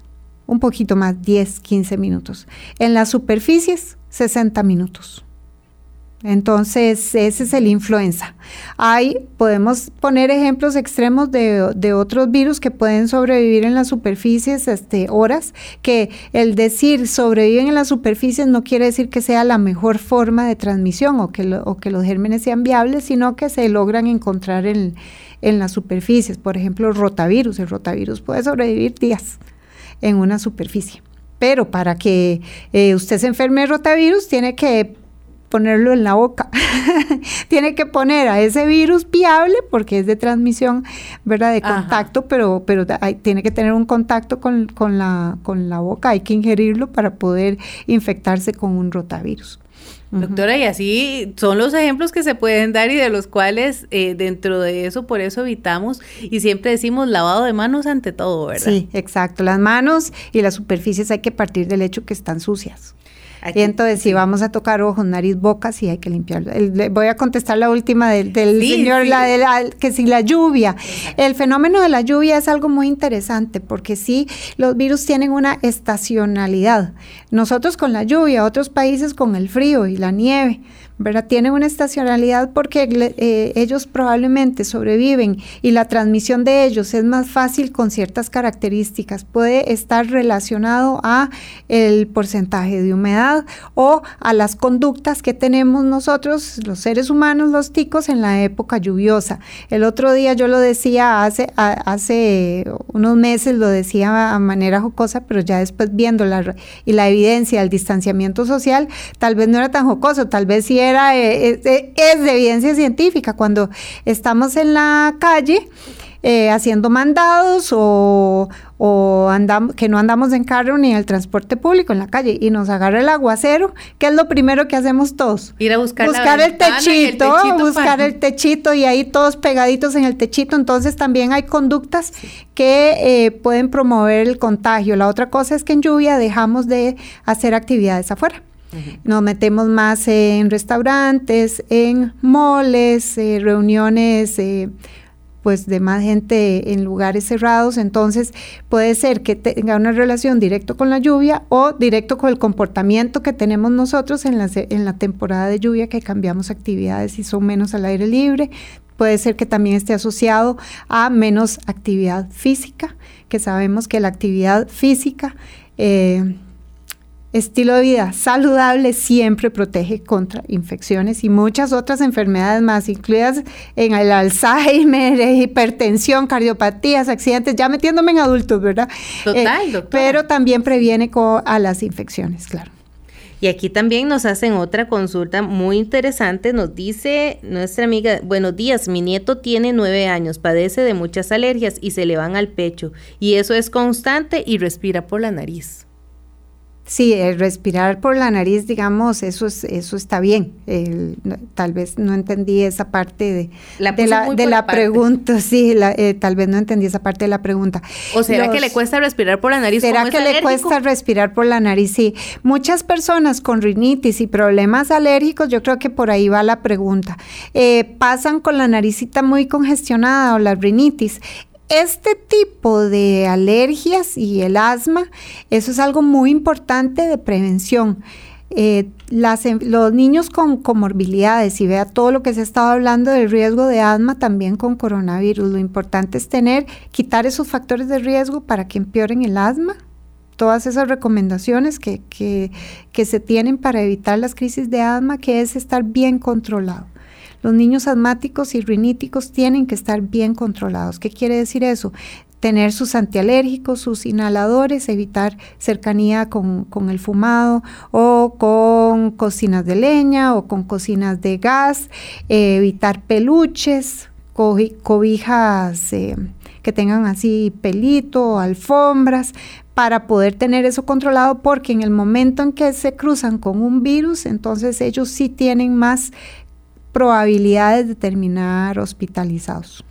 un poquito más, 10, 15 minutos. En las superficies, 60 minutos. Entonces, ese es el influenza. Hay, podemos poner ejemplos extremos de, otros virus que pueden sobrevivir en las superficies este, horas, que el decir sobreviven en las superficies no quiere decir que sea la mejor forma de transmisión o que, los gérmenes sean viables, sino que se logran encontrar en, las superficies. Por ejemplo, rotavirus. El rotavirus puede sobrevivir días en una superficie. Pero para que eh, usted se enferme de rotavirus, tiene que ponerlo en la boca. Tiene que poner a ese virus viable porque es de transmisión, ¿verdad? De contacto, pero, pero tiene que tener un contacto con, la, con la boca, hay que ingerirlo para poder infectarse con un rotavirus. Doctora, y así son los ejemplos que se pueden dar y de los cuales eh, dentro de eso, por eso evitamos y siempre decimos lavado de manos ante todo, ¿verdad? Sí, exacto. Las manos y las superficies hay que partir del hecho que están sucias y entonces, si vamos a tocar ojos, nariz, boca, sí hay que limpiarlo. voy a contestar la última del, señor, La de la, que si la lluvia. El fenómeno de la lluvia es algo muy interesante porque sí, los virus tienen una estacionalidad. Nosotros con la lluvia, otros países con el frío y la nieve. ¿Verdad? Tienen una estacionalidad porque eh, ellos probablemente sobreviven y la transmisión de ellos es más fácil con ciertas características. Puede estar relacionado a el porcentaje de humedad o a las conductas que tenemos nosotros, los seres humanos, los ticos, en la época lluviosa. El otro día yo lo decía hace, unos meses, lo decía a manera jocosa, pero ya después viendo la, y la evidencia del distanciamiento social, tal vez no era tan jocoso, tal vez sí era, es, de evidencia científica. Cuando estamos en la calle, eh, haciendo mandados o, o andamos, que no andamos en carro ni en el transporte público en la calle y nos agarra el aguacero, ¿qué es lo primero que hacemos todos? Ir a buscar, buscar la el, ventana y techito, techito buscar para- el techito y ahí todos pegaditos en el techito. Entonces también hay conductas que eh, pueden promover el contagio. La otra cosa es que en lluvia dejamos de hacer actividades afuera. Nos metemos más en restaurantes, en moles, eh, reuniones eh, pues de más gente en lugares cerrados, entonces puede ser que tenga una relación directo con la lluvia o directo con el comportamiento que tenemos nosotros en la, en la temporada de lluvia que cambiamos actividades y son menos al aire libre. Puede ser que también esté asociado a menos actividad física, que sabemos que la actividad física eh, Estilo de vida saludable siempre protege contra infecciones y muchas otras enfermedades más, incluidas en el Alzheimer, eh, hipertensión, cardiopatías, accidentes, ya metiéndome en adultos, ¿verdad? Total, Eh. Pero también previene a las infecciones, claro. Y aquí también nos hacen otra consulta muy interesante. Nos dice nuestra amiga, buenos días, mi nieto tiene nueve años, padece de muchas alergias y se le van al pecho. Y eso es constante y respira por la nariz. Sí, el respirar por la nariz, digamos, eso es, eso está bien. El- no- tal vez no entendí esa parte de La de la, de pregunta, sí, la- eh, tal vez no entendí esa parte de la pregunta. ¿O será que le cuesta respirar por la nariz? ¿Será que le cuesta respirar por la nariz? Sí. Muchas personas con rinitis y problemas alérgicos, yo creo que por ahí va la pregunta, eh, pasan con la naricita muy congestionada o la rinitis. Este tipo de alergias y el asma, eso es algo muy importante de prevención. Eh, los niños con comorbilidades y vea todo lo que se ha estado hablando del riesgo de asma también con coronavirus. Lo importante es tener, quitar esos factores de riesgo para que empeoren el asma. Todas esas recomendaciones que, que se tienen para evitar las crisis de asma, que es estar bien controlado. Los niños asmáticos y riníticos tienen que estar bien controlados. ¿Qué quiere decir eso? Tener sus antialérgicos, sus inhaladores, evitar cercanía con, con el fumado o con cocinas de leña o con cocinas de gas, eh, evitar peluches, cobi- cobijas eh, que tengan así pelito, alfombras, para poder tener eso controlado, porque en el momento en que se cruzan con un virus, entonces ellos sí tienen más probabilidades de terminar hospitalizados.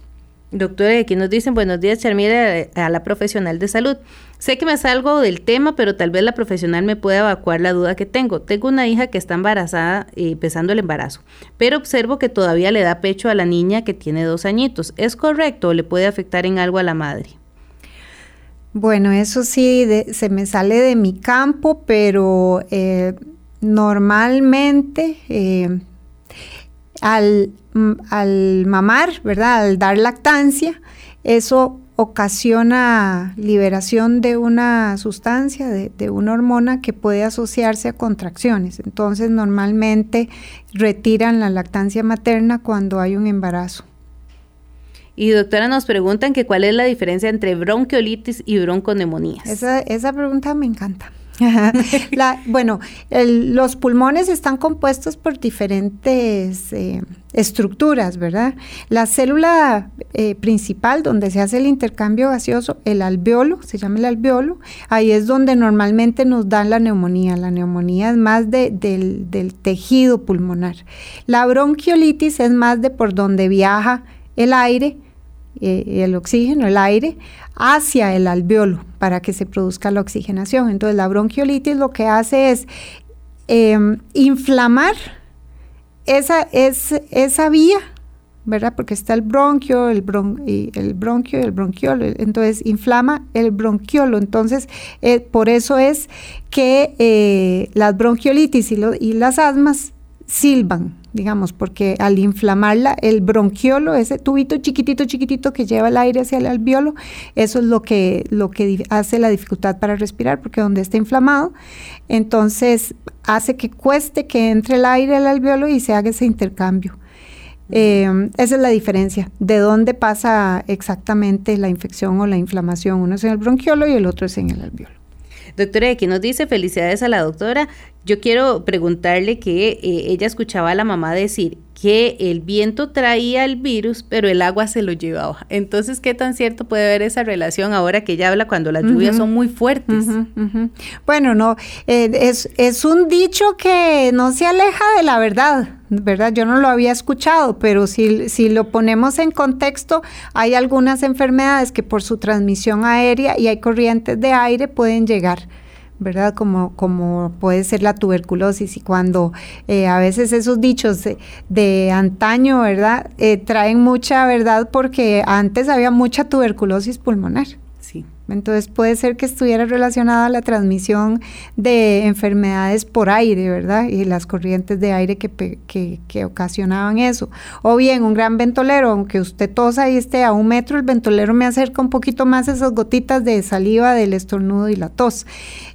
Doctora, aquí nos dicen, buenos días, Charmira, a la profesional de salud. Sé que me salgo del tema, pero tal vez la profesional me pueda evacuar la duda que tengo. Tengo una hija que está embarazada, eh, empezando el embarazo, pero observo que todavía le da pecho a la niña que tiene dos añitos. ¿Es correcto o le puede afectar en algo a la madre? Bueno, eso sí, de- se me sale de mi campo, pero eh, normalmente eh, al, mm, al mamar, ¿verdad? Al dar lactancia, eso ocasiona liberación de una sustancia, de, de una hormona que puede asociarse a contracciones. Entonces, normalmente retiran la lactancia materna cuando hay un embarazo. Y doctora, nos preguntan que cuál es la diferencia entre bronquiolitis y bronconemonías. Esa, esa pregunta me encanta. Bueno, los pulmones están compuestos por diferentes eh, estructuras, ¿verdad? La célula eh, principal donde se hace el intercambio gaseoso, el alveolo, se llama el alveolo, ahí es donde normalmente nos dan la neumonía. La neumonía es más de- del, del tejido pulmonar. La bronquiolitis es más de por donde viaja el aire, el oxígeno, el aire, hacia el alveolo para que se produzca la oxigenación. Entonces la bronquiolitis lo que hace es em, inflamar esa, es, esa vía, ¿verdad? Porque está el bronquio, el, bron- el bronquio y el bronquiolo. Entonces inflama el bronquiolo. Entonces, eh, por eso es que eh, las bronquiolitis y, y las asmas silban, digamos, porque al inflamarla, el bronquiolo, ese tubito chiquitito, chiquitito que lleva el aire hacia el alveolo, eso es lo que, lo que hace la dificultad para respirar, porque donde está inflamado, entonces hace que cueste que entre el aire al alveolo y se haga ese intercambio. Eh, esa es la diferencia, de dónde pasa exactamente la infección o la inflamación. Uno es en el bronquiolo y el otro es en el alveolo. Doctora, aquí nos dice felicidades a la doctora. Yo quiero preguntarle que eh, ella escuchaba a la mamá decir que el viento traía el virus, pero el agua se lo llevaba. Entonces, ¿qué tan cierto puede haber esa relación ahora que ella habla cuando las lluvias son muy fuertes? Bueno, no, eh, es, es un dicho que no se aleja de la verdad, ¿verdad? Yo no lo había escuchado, pero si, si lo ponemos en contexto, hay algunas enfermedades que por su transmisión aérea y hay corrientes de aire pueden llegar ¿verdad? Como, como puede ser la tuberculosis y cuando eh, a veces esos dichos de, antaño, ¿verdad? Eh, traen mucha verdad porque antes había mucha tuberculosis pulmonar. Entonces puede ser que estuviera relacionada a la transmisión de enfermedades por aire, ¿verdad? Y las corrientes de aire que, que, que, ocasionaban eso. O bien un gran ventolero, aunque usted tosa y esté a un metro, el ventolero me acerca un poquito más esas gotitas de saliva del estornudo y la tos.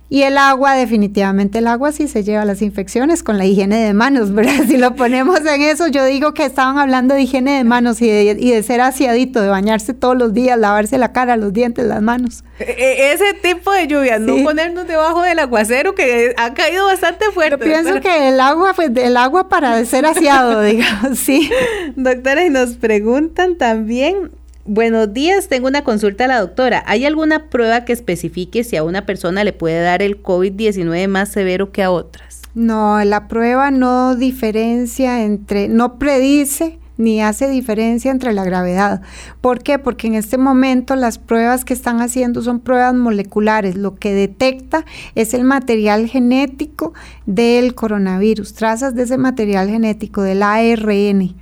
Y el agua, definitivamente el agua sí se lleva las infecciones con la higiene de manos, ¿verdad? Si lo ponemos en eso, yo digo que estaban hablando de higiene de manos y de, y de ser aseadito, de bañarse todos los días, lavarse la cara, los dientes, las manos. E, e, ese tipo de lluvia, no ponernos debajo del aguacero que ha caído bastante fuerte. Yo pienso que el agua, pues el agua para ser aseado, digamos, sí. Doctora, y nos preguntan también Buenos días, tengo una consulta a la doctora. ¿Hay alguna prueba que especifique si a una persona le puede dar el COVID-19 más severo que a otras? No, la prueba no diferencia entre, no predice ni hace diferencia entre la gravedad. ¿Por qué? Porque en este momento las pruebas que están haciendo son pruebas moleculares. Lo que detecta es el material genético del coronavirus, trazas de ese material genético, del ARN.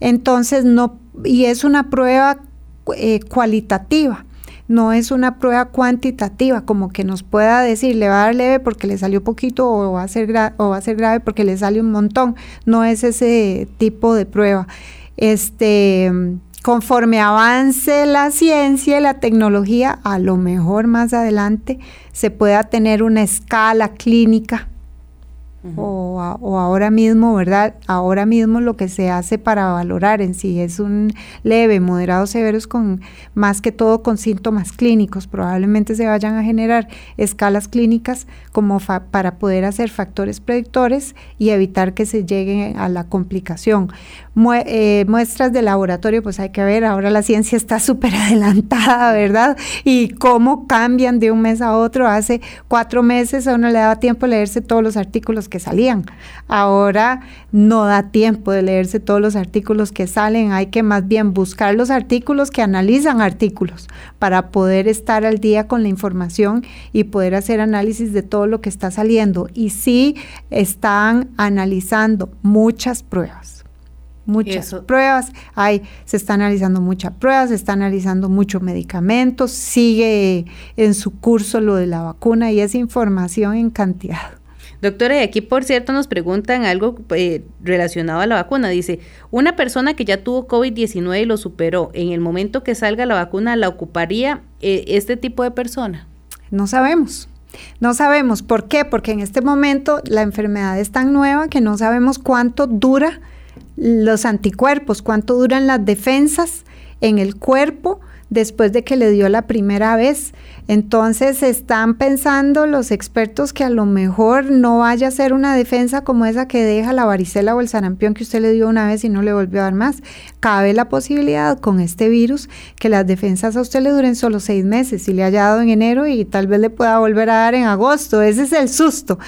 Entonces, no, y es una prueba eh, cualitativa. No es una prueba cuantitativa, como que nos pueda decir, le va a dar leve porque le salió poquito o va a ser, o va a ser grave porque le sale un montón. No es ese tipo de prueba. Este, conforme avance la ciencia y la tecnología, a lo mejor más adelante se pueda tener una escala clínica o, ahora mismo, ¿verdad? Ahora mismo lo que se hace para valorar en si es un leve, moderado, severo, es con más que todo con síntomas clínicos. Probablemente se vayan a generar escalas clínicas como para poder hacer factores predictores y evitar que se llegue a la complicación. Eh, muestras de laboratorio, pues hay que ver, ahora la ciencia está súper adelantada, ¿verdad? Y cómo cambian de un mes a otro. Hace cuatro meses a uno le daba tiempo leerse todos los artículos que salían. Ahora no da tiempo de leerse todos los artículos que salen, hay que más bien buscar los artículos que analizan artículos para poder estar al día con la información y poder hacer análisis de todo lo que está saliendo. Y sí están analizando muchas pruebas muchas pruebas, hay, se está analizando muchas pruebas, se está analizando muchos medicamentos, sigue en su curso lo de la vacuna y es información en cantidad. Doctora, y aquí por cierto nos preguntan algo eh, relacionado a la vacuna. Dice, una persona que ya tuvo COVID-19 y lo superó, en el momento que salga la vacuna, ¿la ocuparía eh, este tipo de persona? No sabemos. No sabemos. ¿Por qué? Porque en este momento la enfermedad es tan nueva que no sabemos cuánto dura los anticuerpos, cuánto duran las defensas en el cuerpo después de que le dio la primera vez. Entonces están pensando los expertos que a lo mejor no vaya a ser una defensa como esa que deja la varicela o el sarampión que usted le dio una vez y no le volvió a dar más. Cabe la posibilidad con este virus que las defensas a usted le duren solo seis meses y le haya dado en enero y tal vez le pueda volver a dar en agosto. Ese es el susto.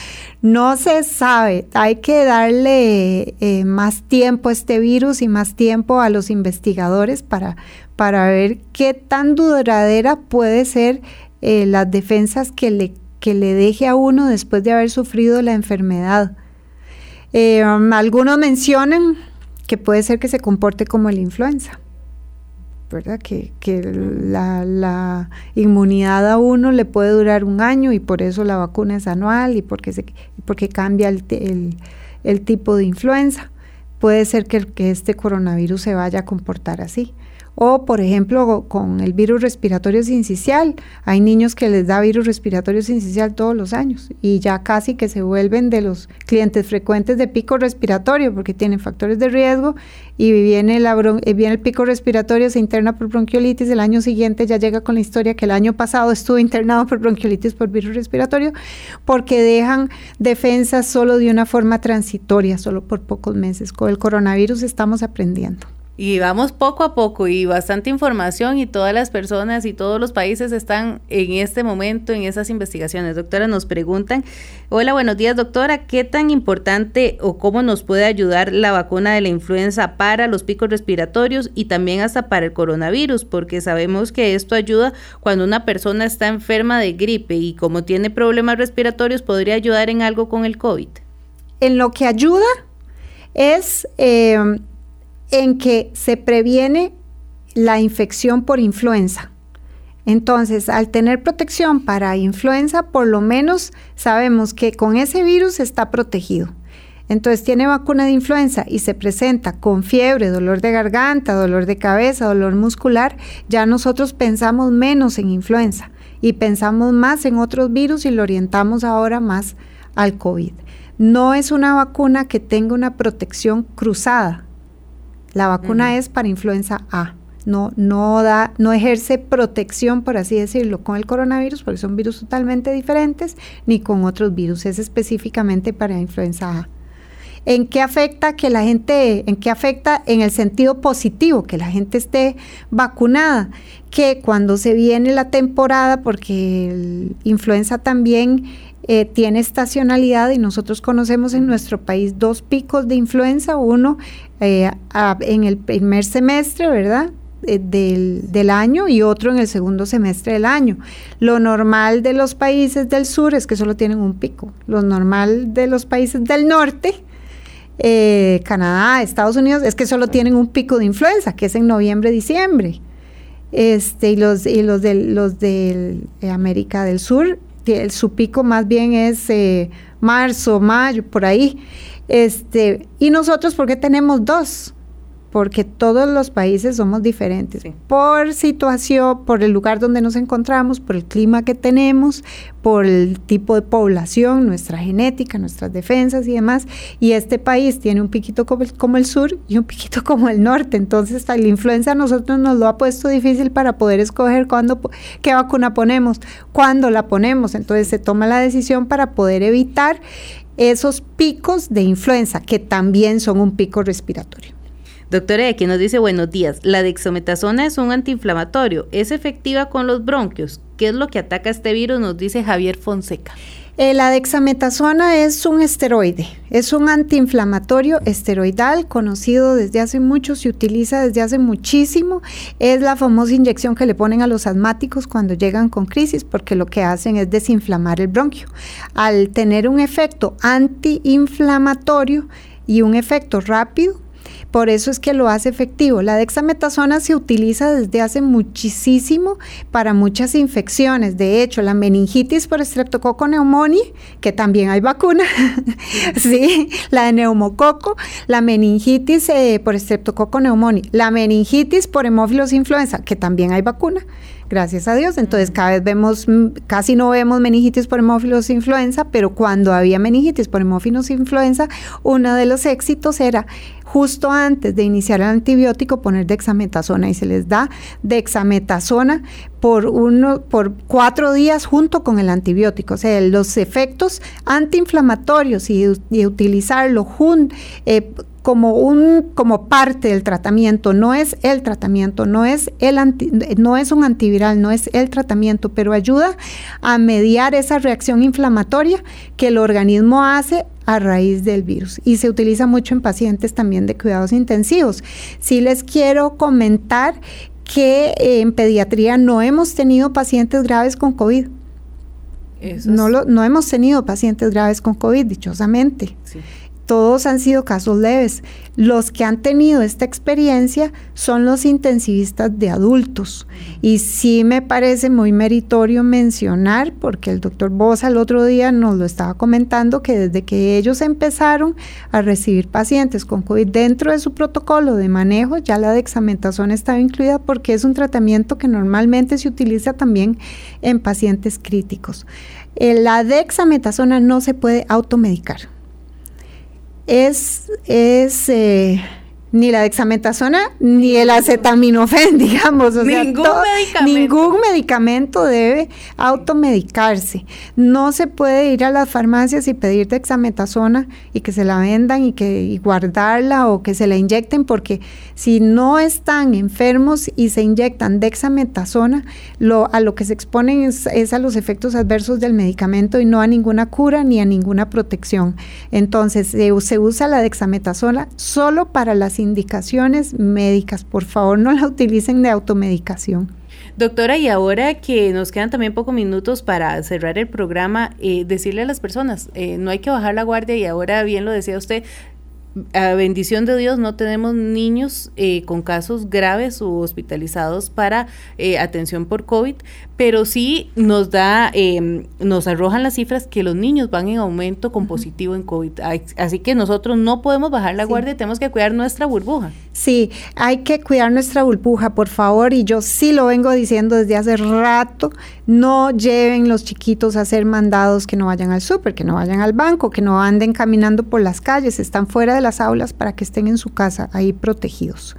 No se sabe. Hay que darle eh, más tiempo a este virus y más tiempo a los investigadores para para ver qué tan duradera puede ser eh, las defensas que le, que le deje a uno después de haber sufrido la enfermedad. Eh, algunos mencionan que puede ser que se comporte como la influenza, ¿verdad? Que, la, inmunidad a uno le puede durar un año y por eso la vacuna es anual y porque, se, porque cambia el, tipo de influenza. Puede ser que, que este coronavirus se vaya a comportar así O, por ejemplo, con el virus respiratorio sincicial. Hay niños que les da virus respiratorio sincicial todos los años y ya casi que se vuelven de los clientes frecuentes de pico respiratorio porque tienen factores de riesgo y viene, la eh, viene el pico respiratorio, se interna por bronquiolitis, el año siguiente ya llega con la historia que el año pasado estuvo internado por bronquiolitis por virus respiratorio, porque dejan defensas solo de una forma transitoria, solo por pocos meses. Con el coronavirus estamos aprendiendo. Y vamos poco a poco y bastante información y todas las personas y todos los países están en este momento en esas investigaciones. Doctora, nos preguntan, hola, buenos días doctora, ¿qué tan importante o cómo nos puede ayudar la vacuna de la influenza para los picos respiratorios y también hasta para el coronavirus? Porque sabemos que esto ayuda cuando una persona está enferma de gripe y como tiene problemas respiratorios podría ayudar en algo con el COVID. En lo que ayuda es... Eh, en que se previene la infección por influenza. Entonces, al tener protección para influenza, por lo menos sabemos que con ese virus está protegido. Entonces, tiene vacuna de influenza y se presenta con fiebre, dolor de garganta, dolor de cabeza, dolor muscular, ya nosotros pensamos menos en influenza y pensamos más en otros virus y lo orientamos ahora más al COVID. No es una vacuna que tenga una protección cruzada, la vacuna es para influenza A. No, no, da, no ejerce protección, por así decirlo, con el coronavirus, porque son virus totalmente diferentes, ni con otros virus. Es específicamente para influenza A. ¿En qué afecta que la gente, en qué afecta en el sentido positivo, que la gente esté vacunada? Que cuando se viene la temporada, porque el influenza también eh, tiene estacionalidad y nosotros conocemos en nuestro país dos picos de influenza, uno eh, en el primer semestre, ¿verdad? Eh, del, del, año y otro en el segundo semestre del año. Lo normal de los países del sur es que solo tienen un pico. Lo normal de los países del norte, Canadá, Estados Unidos, es que solo tienen un pico de influenza, que es en noviembre, diciembre. Este, y los, y los de los de América del Sur su pico más bien es eh, marzo, mayo, por ahí. Este, y nosotros, ¿por qué tenemos dos? Porque todos los países somos diferentes por situación, por el lugar donde nos encontramos, por el clima que tenemos, por el tipo de población, nuestra genética, nuestras defensas y demás. Y este país tiene un piquito como el, como el sur y un piquito como el norte. Entonces, la influenza a nosotros nos lo ha puesto difícil para poder escoger cuándo, qué vacuna ponemos, cuándo la ponemos. Entonces, se toma la decisión para poder evitar esos picos de influenza, que también son un pico respiratorio. Doctora, aquí nos dice buenos días. La dexametasona es un antiinflamatorio. ¿Es efectiva con los bronquios? ¿Qué es lo que ataca este virus? Nos dice Javier Fonseca. Eh, la dexametasona es un esteroide, es un antiinflamatorio esteroidal conocido desde hace mucho, se utiliza desde hace muchísimo. Es la famosa inyección que le ponen a los asmáticos cuando llegan con crisis porque lo que hacen es desinflamar el bronquio. Al tener un efecto antiinflamatorio y un efecto rápido, por eso es que lo hace efectivo. La dexametasona se utiliza desde hace muchísimo para muchas infecciones. De hecho, la meningitis por estreptococo pneumoniae, que también hay vacuna, sí, la de neumococo, la meningitis eh, por estreptococo pneumoniae, la meningitis por hemófilos influenza, que también hay vacuna gracias a Dios. Entonces cada vez vemos, mm, casi no vemos meningitis por hemófilos influenza, pero cuando había meningitis por hemófilos influenza, uno de los éxitos era justo antes de iniciar el antibiótico poner dexametasona y se les da dexametasona por uno por cuatro días junto con el antibiótico. O sea, los efectos antiinflamatorios y, utilizarlo junto eh, como un como parte del tratamiento, no es el tratamiento, no es el no es un antiviral, no es el tratamiento, pero ayuda a mediar esa reacción inflamatoria que el organismo hace a raíz del virus y se utiliza mucho en pacientes también de cuidados intensivos. Sí les quiero comentar que eh, en pediatría no hemos tenido pacientes graves con COVID. no, lo, no hemos tenido pacientes graves con COVID, dichosamente. Todos han sido casos leves. Los que han tenido esta experiencia son los intensivistas de adultos. Y sí me parece muy meritorio mencionar, porque el doctor Bosa el otro día nos lo estaba comentando, que desde que ellos empezaron a recibir pacientes con COVID dentro de su protocolo de manejo, ya la dexametasona estaba incluida porque es un tratamiento que normalmente se utiliza también en pacientes críticos. Eh, la dexametasona no se puede automedicar es, es eh, ni la dexametasona ni el acetaminofén, digamos. ningún medicamento. Ningún medicamento debe automedicarse. No se puede ir a las farmacias y pedir dexametasona y que se la vendan y que guardarla o que se la inyecten porque si no están enfermos y se inyectan dexametasona, lo, a lo que se exponen es, es a los efectos adversos del medicamento y no a ninguna cura ni a ninguna protección. Entonces, se usa la dexametasona solo para las indicaciones médicas. Por favor, no la utilicen de automedicación. Doctora, y ahora que nos quedan también pocos minutos para cerrar el programa, eh, decirle a las personas, eh, no hay que bajar la guardia y ahora bien lo decía usted, a bendición de Dios no tenemos niños eh, con casos graves o hospitalizados para eh, atención por COVID, pero sí nos da, em, nos arrojan las cifras que los niños van en aumento con positivo en COVID. Así que nosotros no podemos bajar la guardia, tenemos que cuidar nuestra burbuja. Sí, hay que cuidar nuestra burbuja, por favor, y yo sí lo vengo diciendo desde hace rato, no lleven los chiquitos a ser mandados que no vayan al súper, que no vayan al banco, que no anden caminando por las calles, están fuera de las aulas para que estén en su casa ahí protegidos.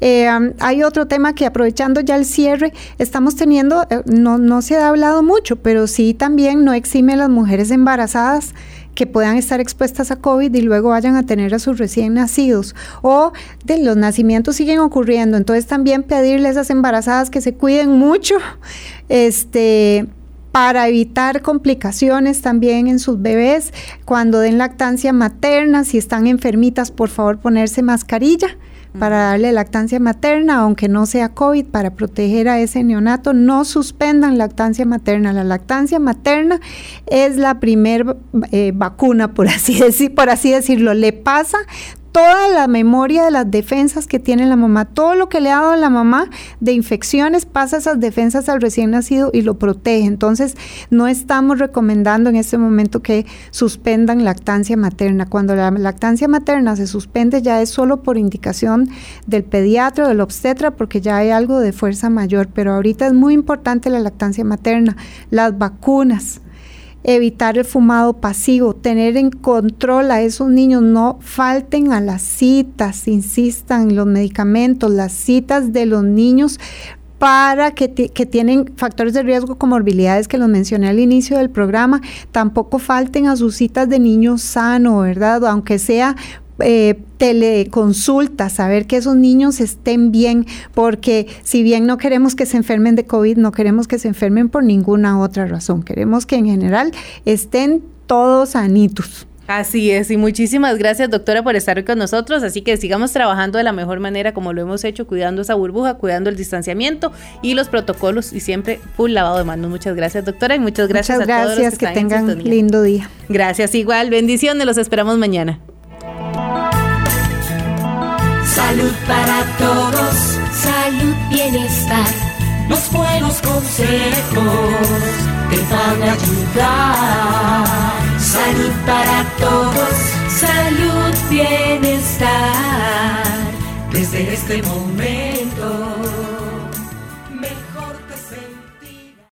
Eh, hay otro tema que aprovechando ya el cierre, estamos teniendo, eh, no, no se ha hablado mucho, pero sí también no exime a las mujeres embarazadas que puedan estar expuestas a COVID y luego vayan a tener a sus recién nacidos. O de los nacimientos siguen ocurriendo. Entonces también pedirle a esas embarazadas que se cuiden mucho. Este para evitar complicaciones también en sus bebés. Cuando den lactancia materna, si están enfermitas, por favor ponerse mascarilla para darle lactancia materna, aunque no sea COVID, para proteger a ese neonato. No suspendan lactancia materna. La lactancia materna es la primer eh, vacuna, por así, decir, por así decirlo. Le pasa toda la memoria de las defensas que tiene la mamá, todo lo que le ha dado la mamá de infecciones pasa esas defensas al recién nacido y lo protege. Entonces, no estamos recomendando en este momento que suspendan lactancia materna. Cuando la lactancia materna se suspende ya es solo por indicación del pediatra o del obstetra porque ya hay algo de fuerza mayor, pero ahorita es muy importante la lactancia materna, las vacunas evitar el fumado pasivo, tener en control a esos niños, no falten a las citas, insistan los medicamentos, las citas de los niños para que, que, tienen factores de riesgo como morbilidades que los mencioné al inicio del programa, tampoco falten a sus citas de niños sano, ¿verdad? Aunque sea eh, teleconsulta, saber que esos niños estén bien, porque si bien no queremos que se enfermen de COVID, no queremos que se enfermen por ninguna otra razón, queremos que en general estén todos sanitos. Así es, y muchísimas gracias doctora por estar con nosotros, así que sigamos trabajando de la mejor manera como lo hemos hecho, cuidando esa burbuja, cuidando el distanciamiento y los protocolos y siempre full lavado de manos. Muchas gracias doctora y muchas gracias a todos los que, que tengan lindo día. Gracias igual, bendiciones, los esperamos mañana. Salud para todos, salud, bienestar. Los buenos consejos te van a ayudar. Salud para todos, salud, bienestar. Desde este momento